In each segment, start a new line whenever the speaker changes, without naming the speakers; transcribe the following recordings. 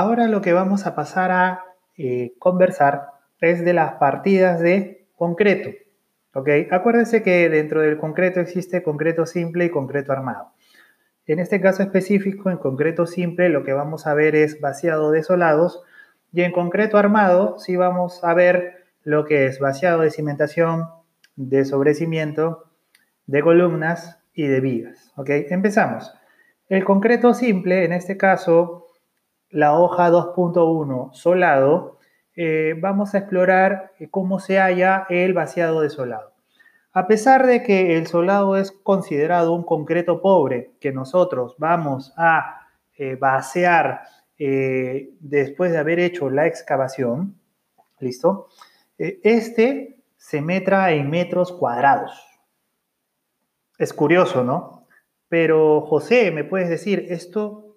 Ahora lo que vamos a pasar a eh, conversar es de las partidas de concreto. ¿ok? Acuérdense que dentro del concreto existe concreto simple y concreto armado. En este caso específico, en concreto simple, lo que vamos a ver es vaciado de solados y en concreto armado sí vamos a ver lo que es vaciado de cimentación, de sobrecimiento, de columnas y de vigas. ¿ok? Empezamos. El concreto simple, en este caso, la hoja 2.1 solado, eh, vamos a explorar cómo se halla el vaciado de solado. A pesar de que el solado es considerado un concreto pobre que nosotros vamos a eh, vaciar eh, después de haber hecho la excavación, ¿listo? Eh, este se metra en metros cuadrados. Es curioso, ¿no? Pero José, ¿me puedes decir, esto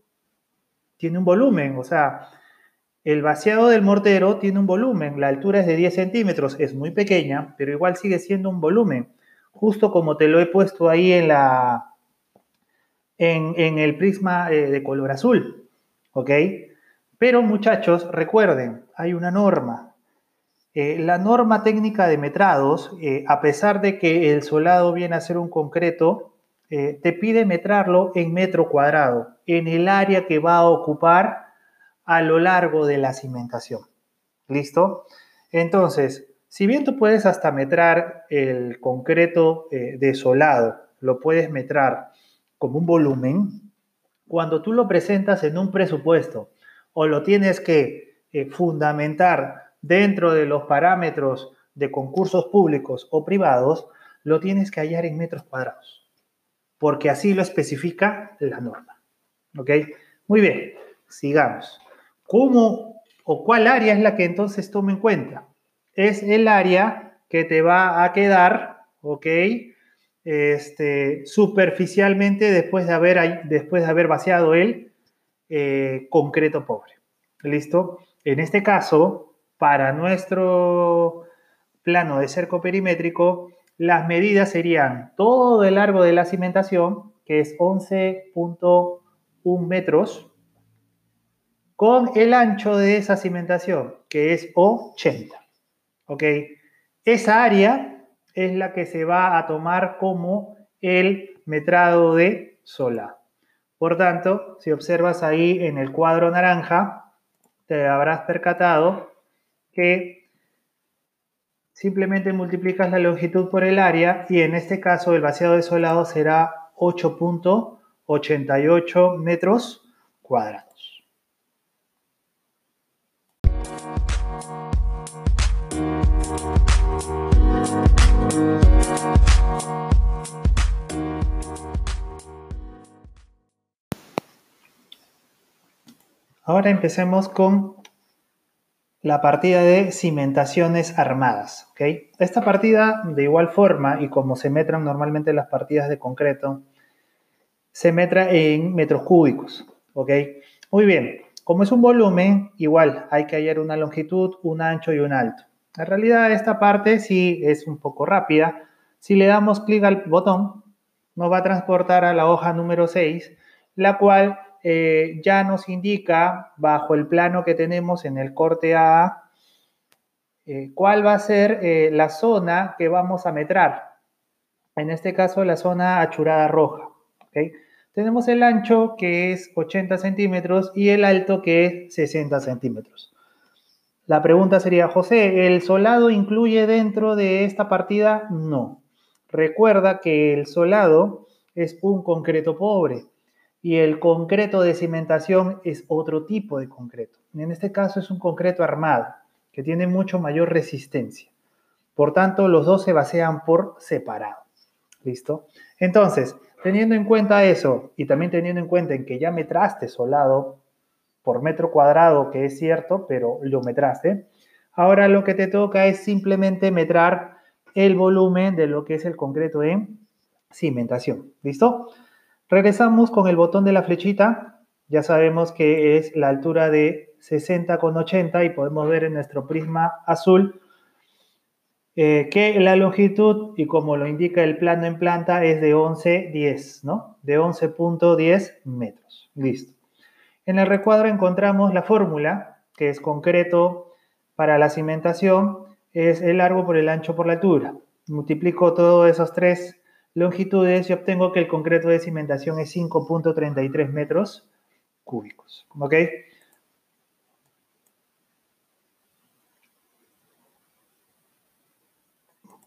tiene un volumen? O sea, el vaciado del mortero tiene un volumen, la altura es de 10 centímetros, es muy pequeña, pero igual sigue siendo un volumen, justo como te lo he puesto ahí en, la, en, el prisma eh, de color azul, ¿ok? Pero muchachos, recuerden, hay una norma. Eh, la norma técnica de metrados, eh, a pesar de que el solado viene a ser un concreto, te pide metrarlo en metro cuadrado, en el área que va a ocupar a lo largo de la cimentación. ¿Listo? Entonces, si bien tú puedes hasta metrar el concreto eh, desolado, lo puedes metrar como un volumen, cuando tú lo presentas en un presupuesto o lo tienes que eh, fundamentar dentro de los parámetros de concursos públicos o privados, lo tienes que hallar en metros cuadrados, porque así lo especifica la norma. ¿Ok? Muy bien, sigamos. ¿Cómo o cuál área es la que entonces tome en cuenta? Es el área que te va a quedar, ¿ok? Este, superficialmente después de haber, después de haber vaciado el eh, concreto pobre. ¿Listo? En este caso, para nuestro plano de cerco perimétrico, las medidas serían todo el largo de la cimentación, que es 11.1 metros, con el ancho de esa cimentación, que es 80. ¿Ok? Esa área es la que se va a tomar como el metrado de sola. Por tanto, si observas ahí en el cuadro naranja, te habrás percatado que simplemente multiplicas la longitud por el área y en este caso el vaciado desolado será 8.88 metros cuadrados. Ahora empecemos con la partida de cimentaciones armadas. Esta partida, de igual forma, y como se metran normalmente las partidas de concreto, se metra en metros cúbicos. Muy bien, como es un volumen, igual hay que hallar una longitud, un ancho y un alto. En realidad esta parte sí es un poco rápida. Si le damos clic al botón, nos va a transportar a la hoja número 6, la cual eh, ya nos indica, bajo el plano que tenemos en el corte A, eh, cuál va a ser eh, la zona que vamos a metrar. En este caso, la zona achurada roja. Tenemos el ancho que es 80 centímetros y el alto que es 60 centímetros. La pregunta sería, José, ¿el solado incluye dentro de esta partida? No. Recuerda que el solado es un concreto pobre y el concreto de cimentación es otro tipo de concreto. En este caso es un concreto armado que tiene mucho mayor resistencia. Por tanto, los dos se basean por separado. ¿Listo? Entonces, teniendo en cuenta eso y también teniendo en cuenta en que ya metraste solado por metro cuadrado, que es cierto, pero lo metraste, ahora lo que te toca es simplemente metrar el volumen de lo que es el concreto en cimentación. ¿Listo? Regresamos con el botón de la flechita. Ya sabemos que es la altura de 60 con 80 y podemos ver en nuestro prisma azul eh, que la longitud, y como lo indica el plano en planta, es de 11.10, ¿no? De 11.10 metros. Listo. En el recuadro encontramos la fórmula, que es concreto para la cimentación, es el largo por el ancho por la altura. Multiplico todas esas tres longitudes y obtengo que el concreto de cimentación es 5.33 metros cúbicos. ¿Ok?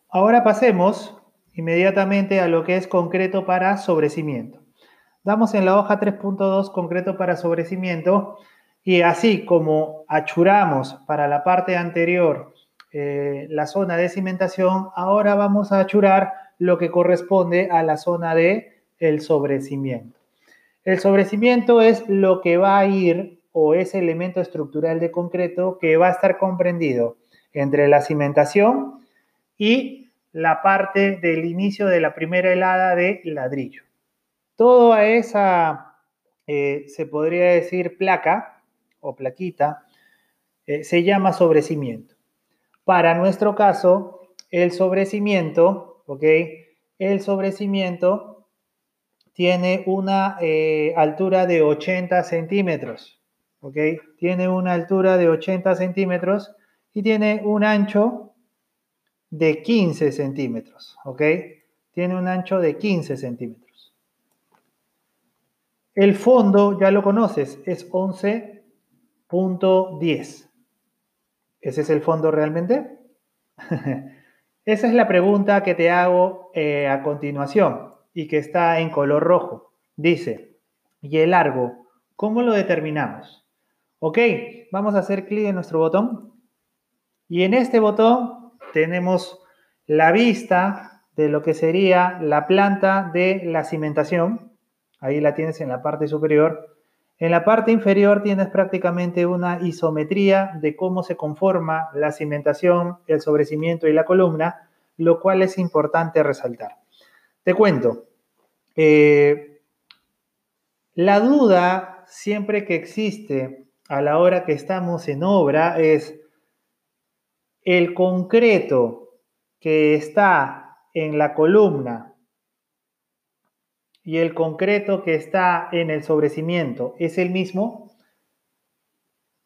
Ahora pasemos inmediatamente a lo que es concreto para sobrecimiento. Damos en la hoja 3.2 concreto para sobrecimiento y así como achuramos para la parte anterior eh, la zona de cimentación, ahora vamos a achurar lo que corresponde a la zona de el sobrecimiento. El sobrecimiento es lo que va a ir o ese elemento estructural de concreto que va a estar comprendido entre la cimentación y la parte del inicio de la primera helada de ladrillo. Toda esa, eh, se podría decir, placa o plaquita, eh, se llama sobrecimiento. Para nuestro caso, el sobrecimiento, ¿ok? El sobrecimiento tiene una eh, altura de 80 centímetros, ¿ok? Tiene una altura de 80 centímetros y tiene un ancho de 15 centímetros, ¿ok? Tiene un ancho de 15 centímetros. El fondo, ya lo conoces, es 11.10. ¿Ese es el fondo realmente? Esa es la pregunta que te hago eh, a continuación y que está en color rojo. Dice, ¿y el largo? ¿Cómo lo determinamos? Ok, vamos a hacer clic en nuestro botón y en este botón tenemos la vista de lo que sería la planta de la cimentación. Ahí la tienes en la parte superior. En la parte inferior tienes prácticamente una isometría de cómo se conforma la cimentación, el sobrecimiento y la columna, lo cual es importante resaltar. Te cuento, eh, la duda siempre que existe a la hora que estamos en obra es el concreto que está en la columna y el concreto que está en el sobrecimiento es el mismo.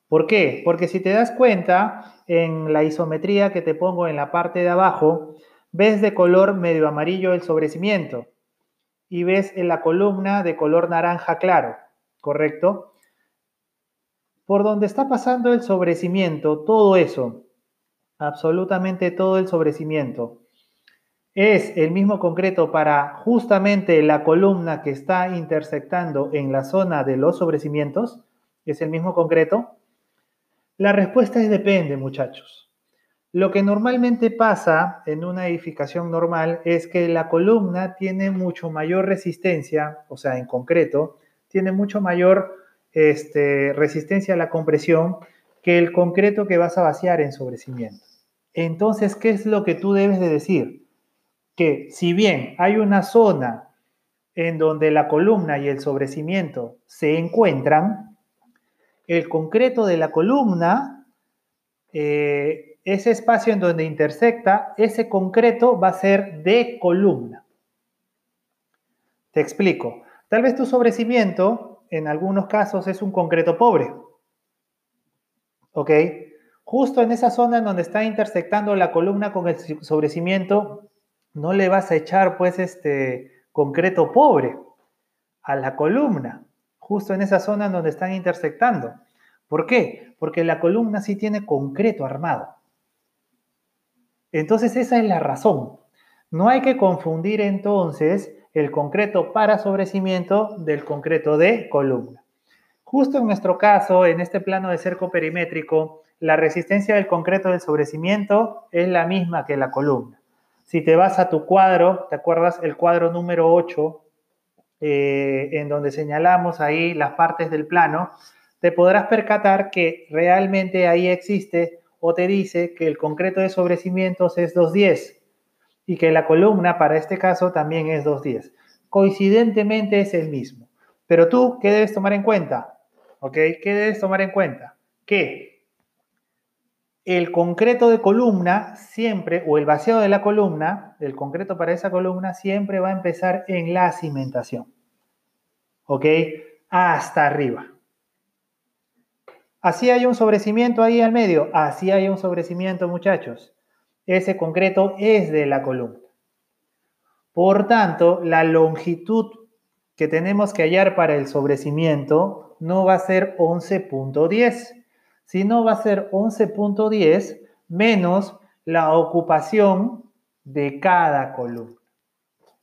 ¿Por qué? Porque si te das cuenta, en la isometría que te pongo en la parte de abajo, ves de color medio amarillo el sobrecimiento y ves en la columna de color naranja claro, ¿correcto? Por donde está pasando el sobrecimiento, todo eso, absolutamente todo el sobrecimiento. Es el mismo concreto para justamente la columna que está intersectando en la zona de los sobrecimientos. Es el mismo concreto. La respuesta es depende, muchachos. Lo que normalmente pasa en una edificación normal es que la columna tiene mucho mayor resistencia, o sea, en concreto, tiene mucho mayor este, resistencia a la compresión que el concreto que vas a vaciar en sobrecimiento. Entonces, ¿qué es lo que tú debes de decir? Que si bien hay una zona en donde la columna y el sobrecimiento se encuentran, el concreto de la columna, eh, ese espacio en donde intersecta, ese concreto va a ser de columna. Te explico. Tal vez tu sobrecimiento, en algunos casos, es un concreto pobre. ¿Ok? Justo en esa zona en donde está intersectando la columna con el sobrecimiento, no le vas a echar pues este concreto pobre a la columna, justo en esa zona donde están intersectando. ¿Por qué? Porque la columna sí tiene concreto armado. Entonces esa es la razón. No hay que confundir entonces el concreto para sobrecimiento del concreto de columna. Justo en nuestro caso, en este plano de cerco perimétrico, la resistencia del concreto del sobrecimiento es la misma que la columna. Si te vas a tu cuadro, ¿te acuerdas? El cuadro número 8, eh, en donde señalamos ahí las partes del plano, te podrás percatar que realmente ahí existe o te dice que el concreto de sobrecimientos es 210 y que la columna para este caso también es 210. Coincidentemente es el mismo. Pero tú, ¿qué debes tomar en cuenta? ¿Ok? ¿Qué debes tomar en cuenta? Que el concreto de columna siempre, o el vaciado de la columna, el concreto para esa columna, siempre va a empezar en la cimentación. ¿Ok? Hasta arriba. Así hay un sobrecimiento ahí al medio. Así hay un sobrecimiento, muchachos. Ese concreto es de la columna. Por tanto, la longitud que tenemos que hallar para el sobrecimiento no va a ser 11.10, sino va a ser 11.10 menos la ocupación de cada columna.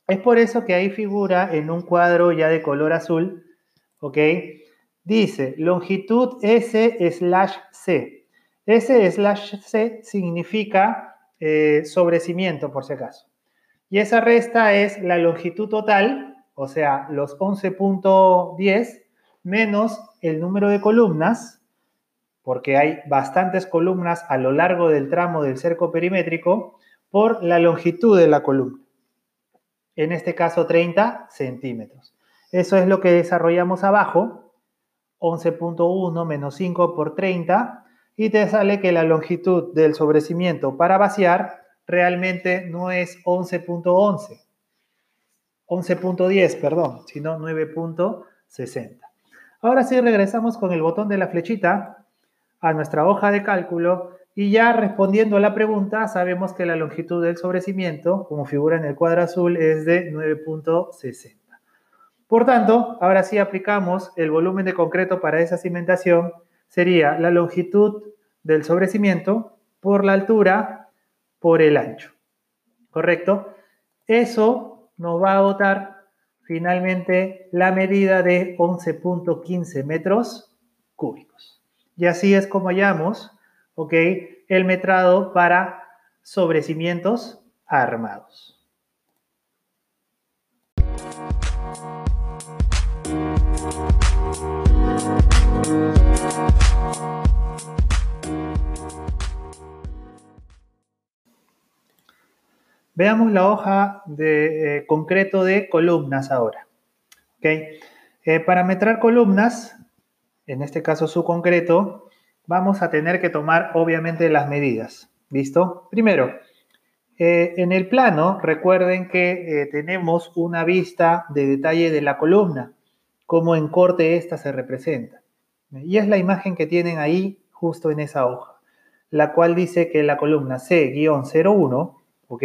Es por eso que ahí figura en un cuadro ya de color azul, ¿ok? Dice longitud S slash C. S slash C significa eh, sobrecimiento, por si acaso. Y esa resta es la longitud total, o sea, los 11.10 menos el número de columnas, porque hay bastantes columnas a lo largo del tramo del cerco perimétrico, por la longitud de la columna. En este caso, 30 centímetros. Eso es lo que desarrollamos abajo, 11.1 menos 5 por 30, y te sale que la longitud del sobrecimiento para vaciar realmente no es 11.11, 11.10, perdón, sino 9.60. Ahora sí regresamos con el botón de la flechita a nuestra hoja de cálculo y ya respondiendo a la pregunta sabemos que la longitud del sobrecimiento, como figura en el cuadro azul, es de 9.60. Por tanto, ahora sí aplicamos el volumen de concreto para esa cimentación, sería la longitud del sobrecimiento por la altura por el ancho. ¿Correcto? Eso nos va a botar finalmente la medida de 11.15 metros cúbicos. Y así es como hallamos, ¿ok? El metrado para sobrecimientos armados. Veamos la hoja de eh, concreto de columnas ahora. Eh, para metrar columnas, en este caso su concreto, vamos a tener que tomar obviamente las medidas. ¿Listo? Primero, eh, en el plano, recuerden que tenemos una vista de detalle de la columna, como en corte esta se representa. Y es la imagen que tienen ahí justo en esa hoja, la cual dice que la columna C-01, ¿ok?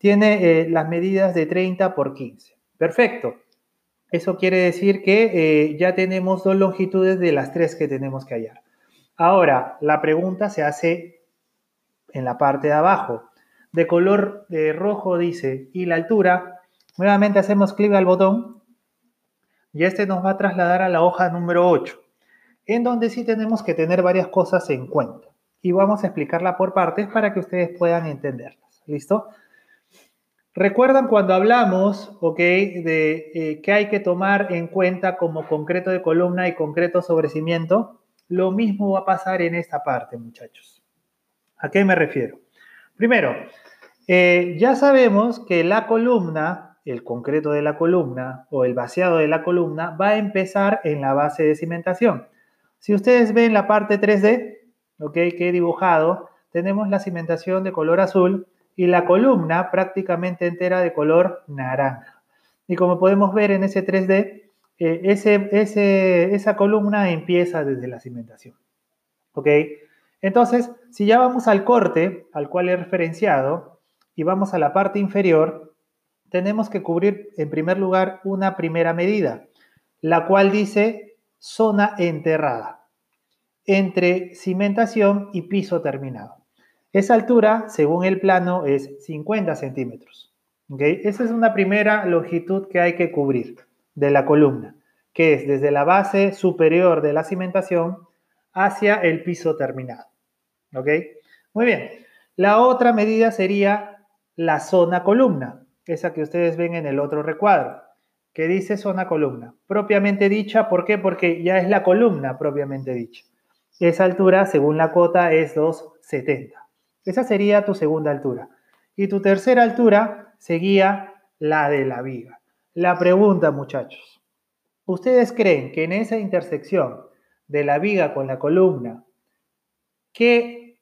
tiene eh, las medidas de 30 por 15. Perfecto. Eso quiere decir que eh, ya tenemos dos longitudes de las tres que tenemos que hallar. Ahora, la pregunta se hace en la parte de abajo. De color eh, rojo dice, ¿y la altura? Nuevamente hacemos clic al botón y este nos va a trasladar a la hoja número 8, en donde sí tenemos que tener varias cosas en cuenta. Y vamos a explicarla por partes para que ustedes puedan entenderlas. ¿Listo? ¿Recuerdan cuando hablamos, ok, de eh, qué hay que tomar en cuenta como concreto de columna y concreto sobrecimiento? Lo mismo va a pasar en esta parte, muchachos. ¿A qué me refiero? Primero, eh, ya sabemos que la columna, el concreto de la columna o el vaciado de la columna va a empezar en la base de cimentación. Si ustedes ven la parte 3D, ok, que he dibujado, tenemos la cimentación de color azul y la columna prácticamente entera de color naranja. Y como podemos ver en ese 3D, eh, ese, esa columna empieza desde la cimentación. ¿Ok? Entonces, si ya vamos al corte al cual he referenciado y vamos a la parte inferior, tenemos que cubrir en primer lugar una primera medida, la cual dice zona enterrada entre cimentación y piso terminado. Esa altura, según el plano, es 50 centímetros. Esa es una primera longitud que hay que cubrir de la columna, que es desde la base superior de la cimentación hacia el piso terminado. Muy bien. La otra medida sería la zona columna, esa que ustedes ven en el otro recuadro, que dice zona columna. Propiamente dicha, ¿por qué? Porque ya es la columna propiamente dicha. Esa altura, según la cota, es 270. Esa sería tu segunda altura. Y tu tercera altura seguía la de la viga. La pregunta, muchachos. ¿Ustedes creen que en esa intersección de la viga con la columna, ¿qué,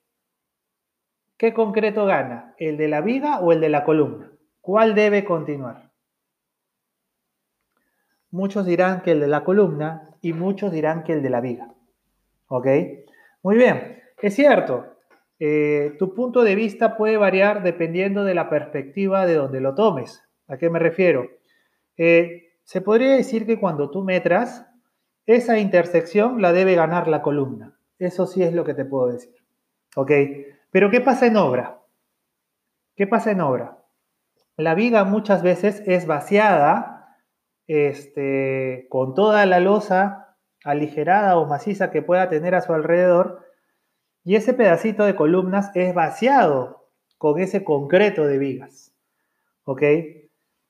qué concreto gana? ¿El de la viga o el de la columna? ¿Cuál debe continuar? Muchos dirán que el de la columna y muchos dirán que el de la viga. ¿Ok? Muy bien, es cierto, eh, tu punto de vista puede variar dependiendo de la perspectiva de donde lo tomes. ¿A qué me refiero? Eh, se podría decir que cuando tú metras, esa intersección la debe ganar la columna. Eso sí es lo que te puedo decir. ¿Ok? Pero ¿qué pasa en obra? ¿Qué pasa en obra? La viga muchas veces es vaciada este, con toda la losa aligerada o maciza que pueda tener a su alrededor y ese pedacito de columnas es vaciado con ese concreto de vigas. ¿Ok?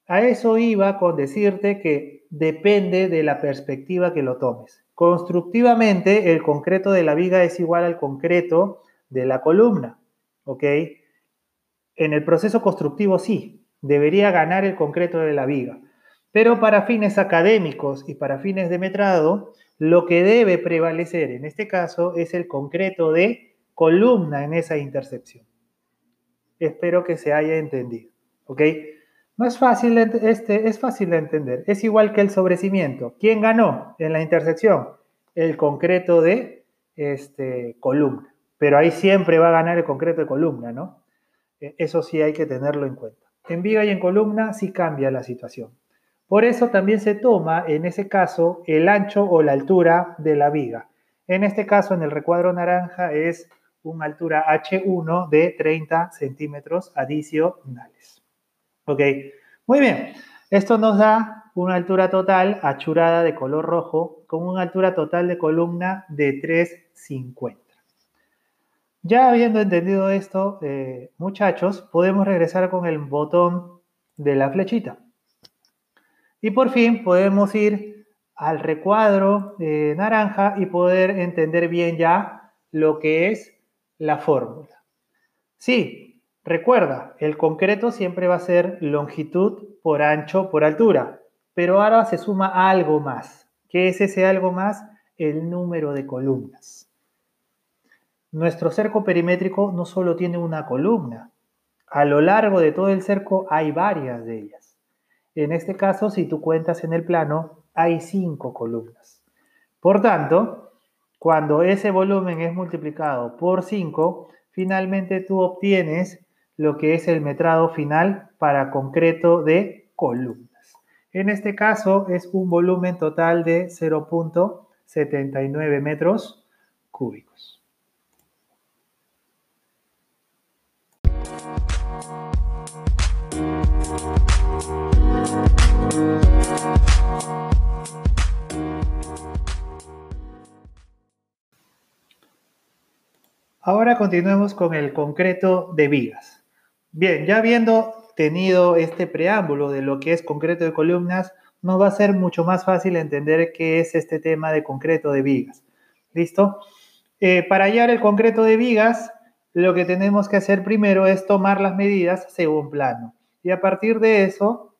A eso iba con decirte que depende de la perspectiva que lo tomes. Constructivamente, el concreto de la viga es igual al concreto de la columna. ¿Ok? En el proceso constructivo sí, debería ganar el concreto de la viga. Pero para fines académicos y para fines de metrado, lo que debe prevalecer en este caso es el concreto de columna en esa intercepción. Espero que se haya entendido. ¿Ok? No es fácil, este, es fácil de entender. Es igual que el sobrecimiento. ¿Quién ganó en la intersección? El concreto de este, columna. Pero ahí siempre va a ganar el concreto de columna, ¿no? E, eso sí hay que tenerlo en cuenta. En viga y en columna sí cambia la situación. Por eso también se toma, en ese caso, el ancho o la altura de la viga. En este caso, en el recuadro naranja, es una altura H1 de 30 centímetros adicionales. Ok, muy bien. Esto nos da una altura total achurada de color rojo con una altura total de columna de 3,50. Ya habiendo entendido esto, eh, muchachos, podemos regresar con el botón de la flechita. Y por fin podemos ir al recuadro de naranja y poder entender bien ya lo que es la fórmula. Sí, recuerda, el concreto siempre va a ser longitud por ancho por altura, pero ahora se suma algo más. ¿Qué es ese algo más? El número de columnas. Nuestro cerco perimétrico no solo tiene una columna, a lo largo de todo el cerco hay varias de ellas. En este caso, si tú cuentas en el plano, hay cinco columnas. Por tanto, cuando ese volumen es multiplicado por 5, finalmente tú obtienes lo que es el metrado final para concreto de columnas. En este caso es un volumen total de 0.79 metros cúbicos. Ahora continuemos con el concreto de vigas. Bien, ya habiendo tenido este preámbulo de lo que es concreto de columnas, nos va a ser mucho más fácil entender qué es este tema de concreto de vigas. ¿Listo? Eh, para hallar el concreto de vigas, lo que tenemos que hacer primero es tomar las medidas según plano. Y a partir de eso,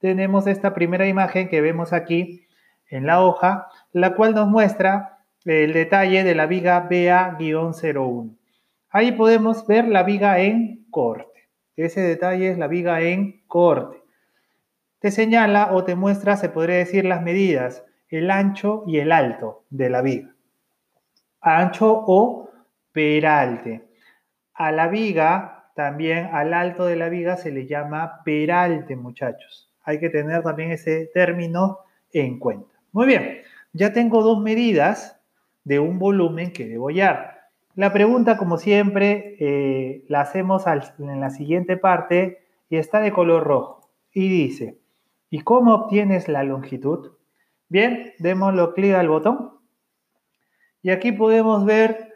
tenemos esta primera imagen que vemos aquí en la hoja, la cual nos muestra el detalle de la viga BA-01. Ahí podemos ver la viga en corte. Ese detalle es la viga en corte. Te señala o te muestra, se podría decir, las medidas, el ancho y el alto de la viga. Ancho o peralte. A la viga, también al alto de la viga se le llama peralte, muchachos. Hay que tener también ese término en cuenta. Muy bien, ya tengo dos medidas de un volumen que debo hallar. La pregunta, como siempre, eh, la hacemos en la siguiente parte y está de color rojo. Y dice, ¿y cómo obtienes la longitud? Bien, démoslo clic al botón. Y aquí podemos ver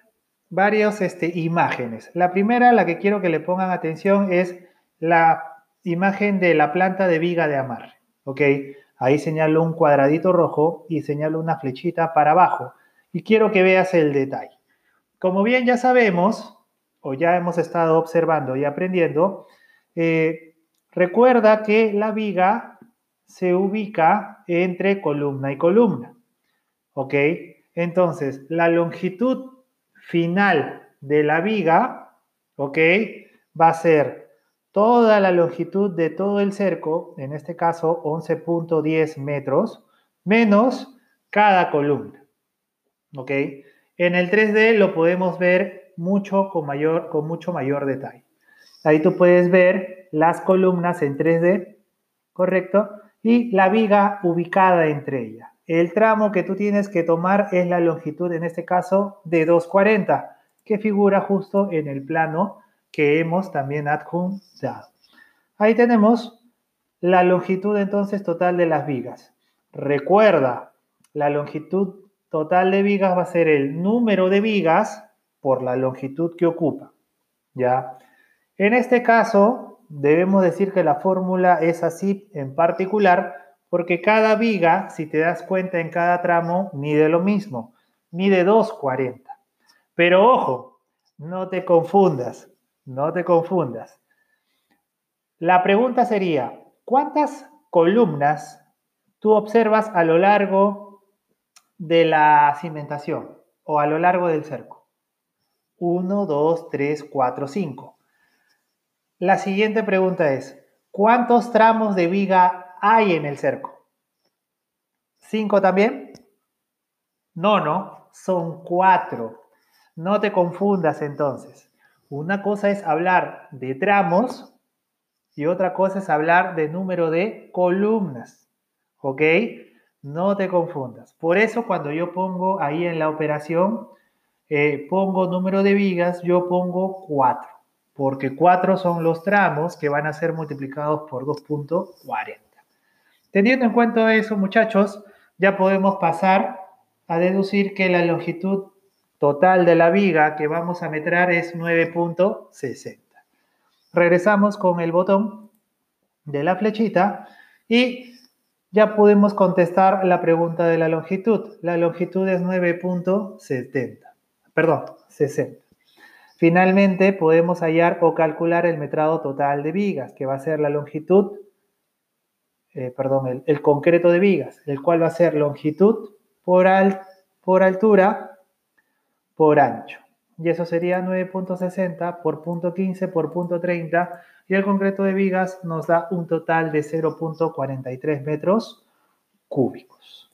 varias este, imágenes. La primera, la que quiero que le pongan atención, es la imagen de la planta de viga de amarre. ¿Ok? Ahí señalo un cuadradito rojo y señalo una flechita para abajo y quiero que veas el detalle. Como bien ya sabemos, o ya hemos estado observando y aprendiendo, eh, recuerda que la viga se ubica entre columna y columna. ¿Ok? Entonces, la longitud final de la viga, ¿ok? Va a ser toda la longitud de todo el cerco, en este caso 11.10 metros, menos cada columna. ¿Ok? En el 3D lo podemos ver mucho con, mayor, con mucho mayor detalle. Ahí tú puedes ver las columnas en 3D, ¿correcto? Y la viga ubicada entre ellas. El tramo que tú tienes que tomar es la longitud, en este caso, de 240, que figura justo en el plano que hemos también adjuntado. Ahí tenemos la longitud entonces total de las vigas. Recuerda, la longitud total de vigas va a ser el número de vigas por la longitud que ocupa. ¿Ya? En este caso, debemos decir que la fórmula es así en particular porque cada viga, si te das cuenta en cada tramo, mide lo mismo, mide 2,40. Pero ojo, no te confundas, no te confundas. La pregunta sería, ¿cuántas columnas tú observas a lo largo de la cimentación o a lo largo del cerco? 1, 2, 3, 4, 5. La siguiente pregunta es, ¿cuántos tramos de viga hay en el cerco? ¿Cinco también? No, no, son cuatro. No te confundas entonces. Una cosa es hablar de tramos y otra cosa es hablar de número de columnas. ¿Ok? No te confundas. Por eso cuando yo pongo ahí en la operación, eh, pongo número de vigas, yo pongo cuatro. Porque cuatro son los tramos que van a ser multiplicados por 2.40. Teniendo en cuenta eso, muchachos, ya podemos pasar a deducir que la longitud total de la viga que vamos a metrar es 9.60. Regresamos con el botón de la flechita y ya podemos contestar la pregunta de la longitud. La longitud es 9.70, perdón, 60. Finalmente podemos hallar o calcular el metrado total de vigas, que va a ser la longitud eh, perdón, el, concreto de vigas, el cual va a ser longitud por, por altura por ancho. Y eso sería 9.60 por punto 15 por punto 30. Y el concreto de vigas nos da un total de 0.43 metros cúbicos.